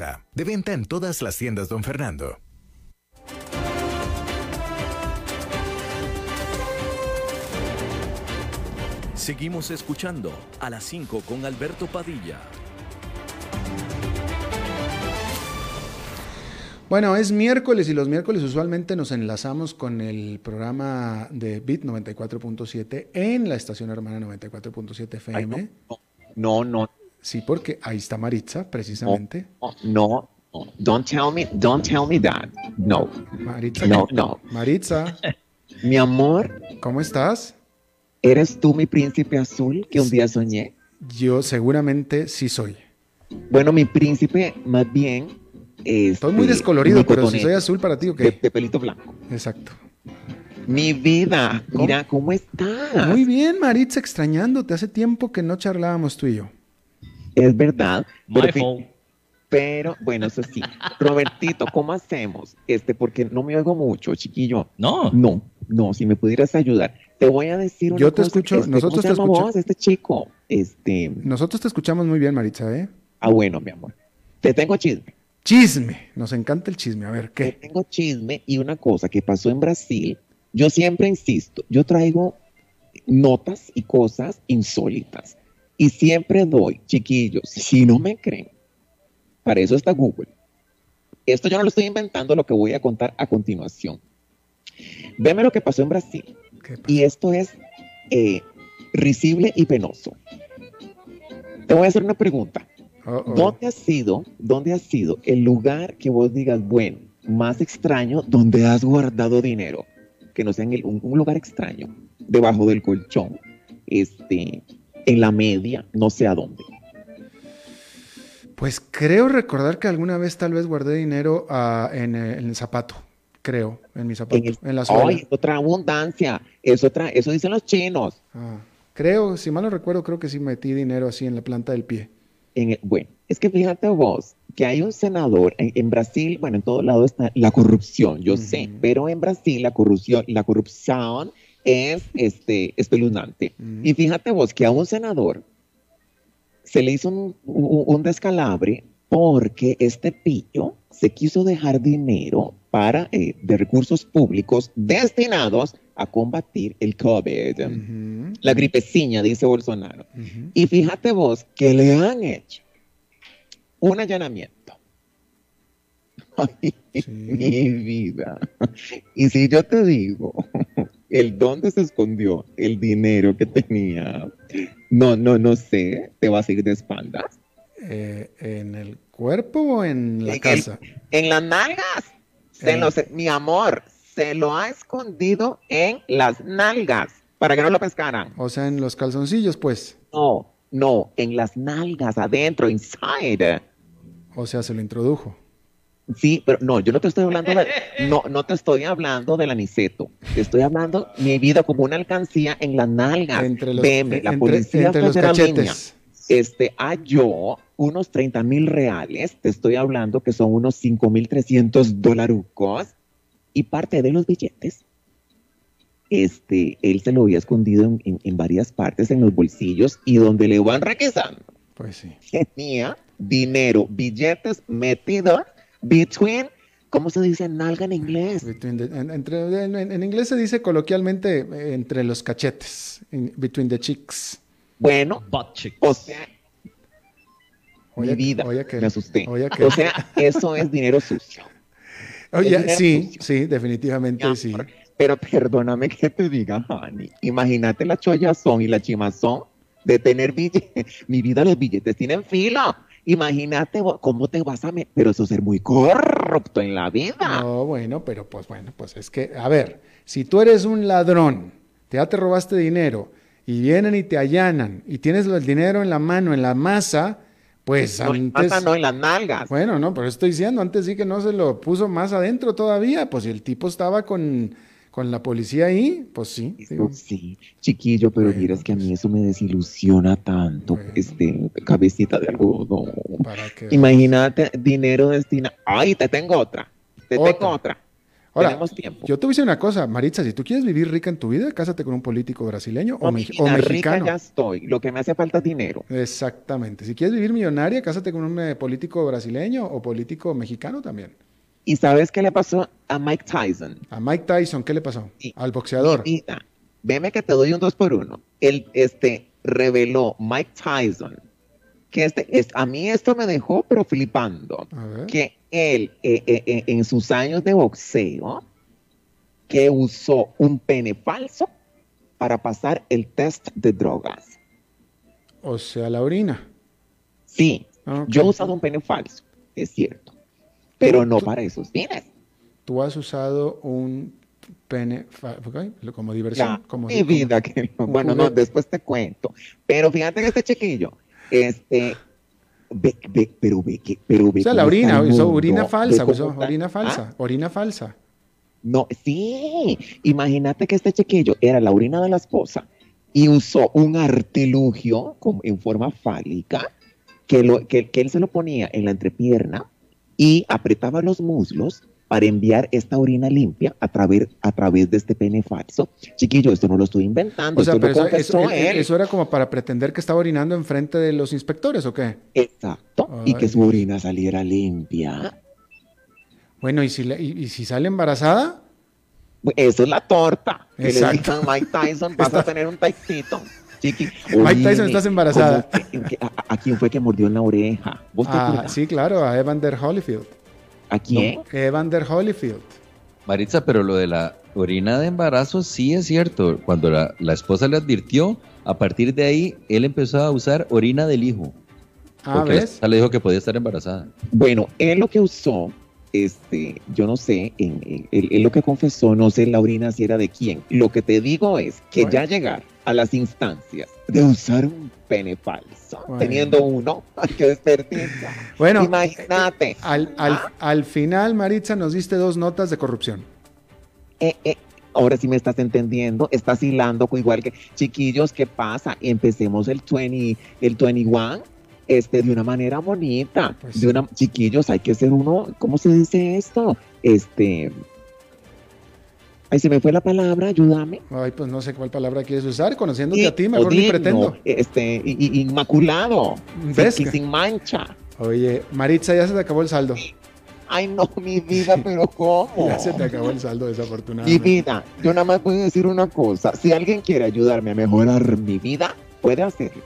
E: De venta en todas las tiendas, don Fernando.
B: Seguimos escuchando a las 5 con Alberto Padilla.
A: Bueno, es miércoles y los miércoles usualmente nos enlazamos con el programa de Bit 94.7 en la estación hermana 94.7 FM.
G: no, no,
A: Sí, porque ahí está Maritza, precisamente.
G: No, no, don't tell me, don't tell me that. No.
A: Maritza.
G: No, no.
A: Maritza.
G: Mi amor.
A: ¿Cómo estás?
G: ¿Eres tú mi príncipe azul que un día soñé?
A: Yo seguramente sí soy.
G: Bueno, mi príncipe, más bien.
A: Estoy muy descolorido, pero si soy azul para ti, ¿o qué?
G: De, pelito blanco.
A: Exacto.
G: Mi vida, mira, ¿cómo estás?
A: Muy bien, Maritza, extrañándote. Hace tiempo que no charlábamos tú y yo.
G: Es verdad. Pero, bueno, eso sí. Robertito, ¿cómo hacemos? Este, porque no me oigo mucho, chiquillo.
H: No.
G: No, no, si me pudieras ayudar. Te voy a decir una
A: Yo te escucho,
G: este,
A: nosotros te escuchamos.
G: Este chico, este.
A: Nosotros te escuchamos muy bien, Maritza, ¿eh?
G: Ah, bueno, mi amor. Te tengo chisme.
A: Chisme, nos encanta el chisme. A ver, ¿qué?
G: Te tengo chisme y una cosa que pasó en Brasil. Yo siempre insisto, yo traigo notas y cosas insólitas. Y siempre doy, chiquillos, si no me creen, para eso está Google. Esto yo no lo estoy inventando, lo que voy a contar a continuación. Veme lo que pasó en Brasil. Y esto es eh, risible y penoso. Te voy a hacer una pregunta. ¿Dónde ha sido, dónde ha sido el lugar que vos digas, bueno, más extraño, donde has guardado dinero? Que no sea en un, un lugar extraño, debajo del colchón, este, en la media, no sé a dónde.
A: Pues creo recordar que alguna vez tal vez guardé dinero ah, en, el zapato, creo, en mi zapato, en, la suela.
G: Ay, otra abundancia, es otra, eso dicen los chinos.
A: Ah, creo, si mal no recuerdo, creo que sí metí dinero así en la planta del pie.
G: En bueno, es que fíjate vos que hay un senador en, Brasil, bueno, en todo lado está la corrupción, yo sé, pero en Brasil la corrupción, la corrupción es este, espeluznante. Y fíjate vos que a un senador se le hizo un, descalabre porque este pillo se quiso dejar dinero para, eh, de recursos públicos destinados a combatir el COVID, la gripeciña, dice Bolsonaro. Y fíjate vos que le han hecho un allanamiento. Ay, mi vida. Y si yo te digo el dónde se escondió el dinero que tenía, no, no, no sé, te va a seguir de espaldas.
A: Eh, ¿En el cuerpo o en la casa?
G: en las nalgas. Se mi amor, se lo ha escondido en las nalgas para que no lo pescaran.
A: O sea, en los calzoncillos, pues.
G: No, No, en las nalgas, adentro, inside.
A: O sea, se lo introdujo.
G: Sí, pero no, yo no te estoy hablando de, no, no te estoy hablando del aniceto. Te estoy hablando mi vida como una alcancía en las nalgas.
A: Entre los,
G: Veme, la
A: entre-
G: policía
A: entre los
G: federal
A: cachetes.
G: este, halló unos 30 mil reales, te estoy hablando que son unos 5 mil 300 dolarucos, y parte de los billetes, este, él se lo había escondido en, en- en varias partes en los bolsillos, y donde le van requisando,
A: Pues sí.
G: tenía dinero, billetes metidos between, ¿cómo se dice nalga en inglés?
A: Between the- en, entre- en- en inglés se dice coloquialmente eh, entre los cachetes, in- between the cheeks.
G: Bueno,
I: Butt cheeks.
G: o sea,
A: Oye,
G: mi vida,
A: oye que-
G: me asusté.
A: oye que-
G: O sea, eso es dinero sucio.
A: Oye, sí,
G: sucio.
A: sí, definitivamente sí.
G: Pero perdóname que te diga, Hani. Imagínate la chollazón y la chimazón de tener billetes. Mi vida, los billetes tienen filo. Imagínate cómo te vas a meter. Pero eso es ser muy corrupto en la vida.
A: No, bueno, pero pues bueno, pues es que, a ver, si tú eres un ladrón, ya te robaste dinero y vienen y te allanan y tienes el dinero en la mano, en la masa, pues
G: No,
A: antes...
G: no, en las nalgas.
A: Bueno, no, pero estoy diciendo, antes sí que no se lo puso más adentro todavía, pues si el tipo estaba con, con la policía ahí, pues sí. Digo,
G: sí, chiquillo, pero
A: Bueno,
G: miras que a mí
A: pues.
G: eso me desilusiona tanto,
A: Bueno.
G: este, cabecita de algodón. Imagínate, dinero destina. Ay, te tengo otra. Te
A: Otra.
G: tengo otra.
A: Ahora,
G: Tenemos tiempo.
A: yo te voy a decir una cosa, Maritza, si tú quieres vivir rica en tu vida, cásate con un político brasileño o, me- o
G: rica
A: mexicano.
G: ya estoy. Lo que me hace falta es dinero.
A: Exactamente. Si quieres vivir millonaria, cásate con un eh, político brasileño o político mexicano también.
G: ¿Y sabes qué le pasó a Mike Tyson?
A: A Mike Tyson, ¿qué le pasó? Al boxeador.
G: Veme que te doy un dos por uno. Él este, reveló Mike Tyson que este, es, a mí esto me dejó pero flipando.
A: A ver.
G: Que él eh, eh, eh, en sus años de boxeo que usó un pene falso para pasar el test de drogas.
A: O sea, la orina.
G: Sí,
A: Ah,
G: yo he usado un pene falso, es cierto, pero no para esos fines.
A: Tú has usado un pene fa- ok, como diversión.
G: Ya,
A: como,
G: mi
A: como-
G: vida, que bueno, no, después te cuento. Pero fíjate que este chiquillo, este, ve, ve, pero ve que, pero ve
A: O sea, la orina, usó orina falsa, usó orina
G: ¿Ah?
A: falsa, orina falsa.
G: No, sí, imagínate que este chiquillo era la orina de la esposa y usó un artilugio como en forma fálica que, lo, que, que él se lo ponía en la entrepierna y apretaba los muslos para enviar esta orina limpia a través, a través de este pene falso. Chiquillo, esto no lo estoy inventando,
A: O sea,
G: esto
A: pero
G: lo
A: eso, eso-
G: confesó él.
A: eso era como para pretender que estaba orinando enfrente de los inspectores, ¿o qué?
G: Exacto, y que su orina saliera limpia.
A: Bueno, ¿y si, la- y, y si sale embarazada?
G: Eso es la torta. Que le
A: Exacto.
G: Mike Tyson, vas a tener un taicito. Chiqui.
A: Mike Tyson, estás embarazada.
G: ¿cómo fue- en qué- a, a quién fue que mordió en la oreja? ¿Vos te
A: Ah, sí, claro, a Evander Holyfield.
G: ¿A quién?
A: Evander Holyfield.
I: Maritza, pero lo de la orina de embarazo sí es cierto. Cuando la, la esposa le advirtió, a partir de ahí él empezó a usar orina del hijo.
A: Ah,
I: porque
A: ¿ves?
I: le dijo que podía estar embarazada.
G: Bueno, él lo que usó, este, yo no sé, él, él lo que confesó, no sé la orina si era de quién. Lo que te digo es que
A: Bueno.
G: ya llegar a las instancias de usar un pene falso,
A: Bueno.
G: teniendo uno, hay que desperdicia.
A: Bueno,
G: Imagínate.
A: al, al, al final, Maritza, nos diste dos notas de corrupción.
G: eh, eh, ahora sí me estás entendiendo, estás hilando igual que chiquillos, ¿qué pasa? Empecemos el 20, el 21 este, de una manera bonita,
A: Pues
G: de
A: sí.
G: una, chiquillos, hay que ser uno, ¿cómo se dice esto? Este, ay, se me fue la palabra, ayúdame.
A: Ay, pues no sé cuál palabra quieres usar. Conociéndote
G: Y-
A: a ti, mejor ni pretendo.
G: Este, y- y- inmaculado,
A: ¿Ves?
G: sin, sin mancha.
A: Oye, Maritza, ya se te acabó el saldo.
G: Ay, no, mi vida, pero ¿cómo?
A: Ya se te acabó el saldo,
G: Mi
A: desafortunadamente.
G: vida, yo nada más puedo decir una cosa. Si alguien quiere ayudarme a mejorar mi vida, puede hacerlo.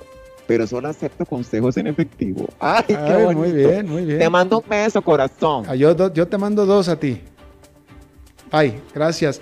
G: Pero solo acepto consejos en efectivo. Ay, qué
A: Ay,
G: bonito.
A: muy bien, muy bien.
G: Te mando un beso, corazón.
A: Ah, yo te mando dos a ti. Ay, gracias.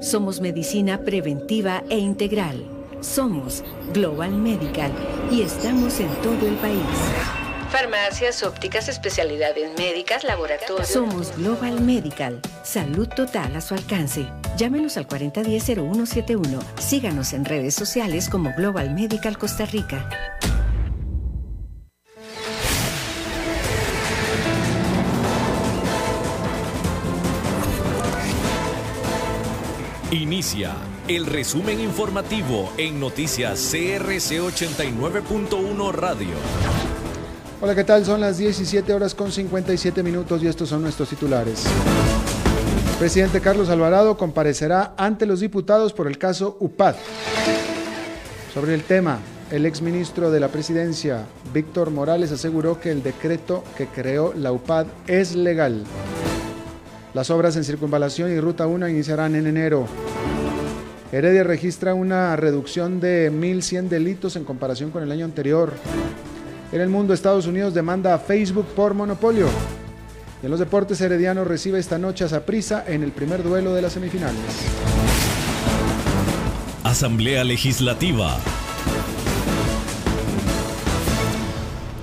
J: somos medicina preventiva e integral. Somos Global Medical y estamos en todo el país.
K: Farmacias, ópticas, especialidades médicas, laboratorios.
J: Somos Global Medical. Salud total a su alcance. Llámenos al 4010-0171. Síganos en redes sociales como Global Medical Costa Rica.
B: Inicia el resumen informativo en noticias CRC 89.1 Radio.
A: Hola, ¿qué tal? Son las 17 horas con 57 minutos y estos son nuestros titulares. El presidente Carlos Alvarado comparecerá ante los diputados por el caso UPAD. Sobre el tema, el exministro de la presidencia, Víctor Morales, aseguró que el decreto que creó la UPAD es legal. Las obras en circunvalación y ruta 1 iniciarán en enero. Heredia registra una reducción de 1.100 delitos en comparación con el año anterior. En el mundo, Estados Unidos demanda a Facebook por monopolio. En los deportes, Herediano recibe esta noche a Saprissa en el primer duelo de las semifinales.
B: Asamblea Legislativa.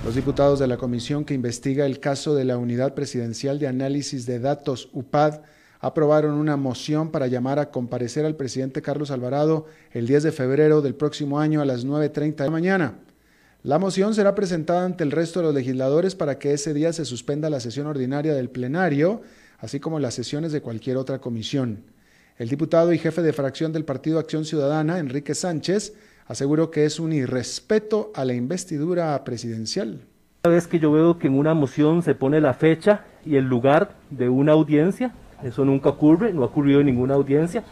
A: Los diputados de la comisión que investiga el caso de la Unidad Presidencial de Análisis de Datos, UPAD, aprobaron una moción para llamar a comparecer al presidente Carlos Alvarado el 10 de febrero del próximo año a las 9.30 de la mañana. La moción será presentada ante el resto de los legisladores para que ese día se suspenda la sesión ordinaria del plenario, así como las sesiones de cualquier otra comisión. El diputado y jefe de fracción del Partido Acción Ciudadana, Enrique Sánchez, aseguró que es un irrespeto a la investidura presidencial.
L: Cada vez que yo veo que en una moción se pone la fecha y el lugar de una audiencia, eso nunca ocurre, no ha ocurrido en ninguna audiencia.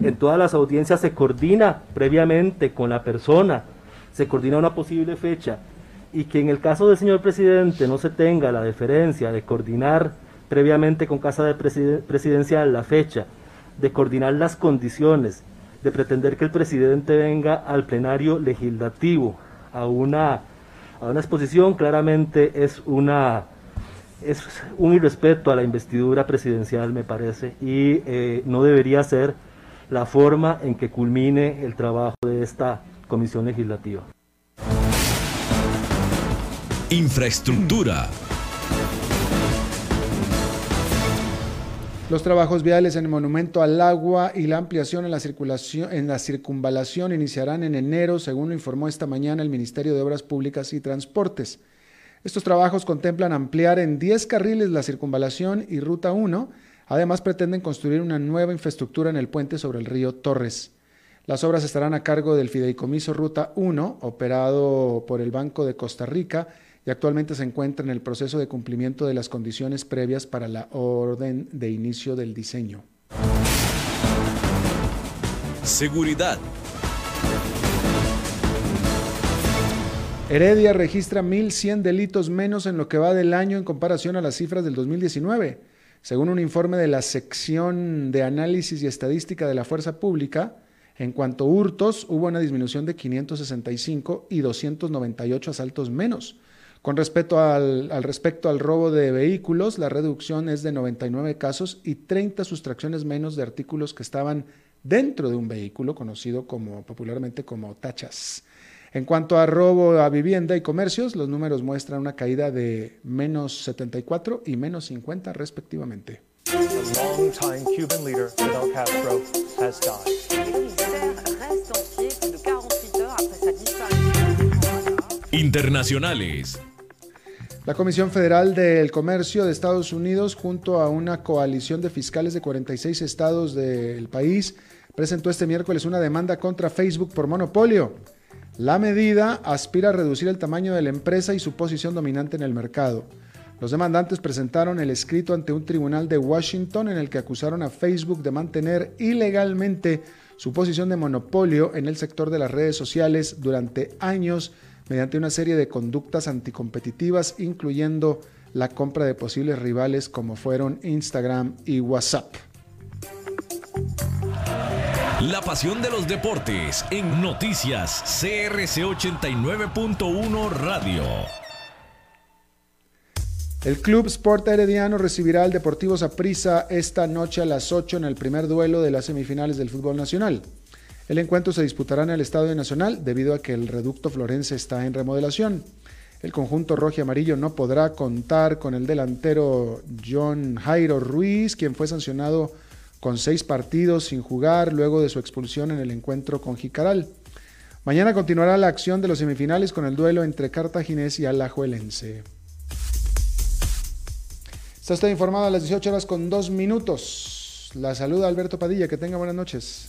L: En todas las audiencias se coordina previamente con la persona, se coordina una posible fecha y que en el caso del señor presidente no se tenga la deferencia de coordinar previamente con Casa de Presidencial la fecha, de coordinar las condiciones, de pretender que el presidente venga al plenario legislativo a una, a una exposición, claramente es una es un irrespeto a la investidura presidencial, me parece, y eh, no debería ser la forma en que culmine el trabajo de esta comisión legislativa.
B: Infraestructura.
A: Los trabajos viales en el Monumento al Agua y la ampliación en la, circulación, en la circunvalación iniciarán en enero, según lo informó esta mañana el Ministerio de Obras Públicas y Transportes. Estos trabajos contemplan ampliar en 10 carriles la circunvalación y Ruta 1. Además, pretenden construir una nueva infraestructura en el puente sobre el río Torres. Las obras estarán a cargo del Fideicomiso Ruta 1, operado por el Banco de Costa Rica, y actualmente se encuentra en el proceso de cumplimiento de las condiciones previas para la orden de inicio del diseño.
B: Seguridad.
A: Heredia registra 1.100 delitos menos en lo que va del año en comparación a las cifras del 2019. Según un informe de la sección de análisis y estadística de la Fuerza Pública, en cuanto a hurtos, hubo una disminución de 565 y 298 asaltos menos. Con respecto al, respecto al robo de vehículos, la reducción es de 99 casos y 30 sustracciones menos de artículos que estaban dentro de un vehículo, conocido como popularmente como tachas. En cuanto a robo a vivienda y comercios, los números muestran una caída de menos 74 y menos 50 respectivamente.
B: Internacionales.
A: La Comisión Federal del Comercio de Estados Unidos, junto a una coalición de fiscales de 46 estados del país, presentó este miércoles una demanda contra Facebook por monopolio. La medida aspira a reducir el tamaño de la empresa y su posición dominante en el mercado. Los demandantes presentaron el escrito ante un tribunal de Washington en el que acusaron a Facebook de mantener ilegalmente su posición de monopolio en el sector de las redes sociales durante años mediante una serie de conductas anticompetitivas, incluyendo la compra de posibles rivales como fueron Instagram y WhatsApp.
B: La pasión de los deportes en noticias CRC 89.1 Radio.
A: El Club Sport Herediano recibirá al Deportivo Saprissa esta noche a las 8 en el primer duelo de las semifinales del fútbol nacional. El encuentro se disputará en el Estadio Nacional debido a que el reducto florense está en remodelación. El conjunto rojo y amarillo no podrá contar con el delantero John Jairo Ruiz, quien fue sancionado con seis partidos sin jugar luego de su expulsión en el encuentro con Jicaral. Mañana continuará la acción de los semifinales con el duelo entre Cartaginés y Alajuelense. Está usted informado a las 18 horas con dos minutos. La saluda Alberto Padilla. Que tenga buenas noches.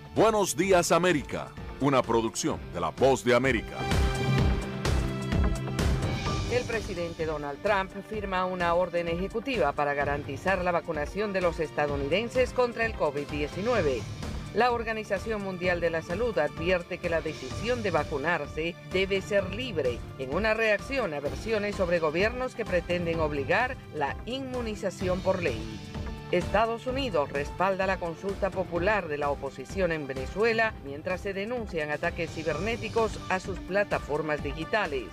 M: Buenos Días América, una producción de La Voz de América.
N: El presidente Donald Trump firma una orden ejecutiva para garantizar la vacunación de los estadounidenses contra el COVID-19. La Organización Mundial de la Salud advierte que la decisión de vacunarse debe ser libre en una reacción a versiones sobre gobiernos que pretenden obligar la inmunización por ley. Estados Unidos respalda la consulta popular de la oposición en Venezuela mientras se denuncian ataques cibernéticos a sus plataformas digitales.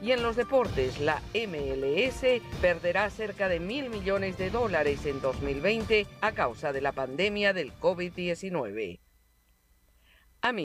N: Y en los deportes, la MLS perderá cerca de mil millones de dólares en 2020 a causa de la pandemia del COVID-19.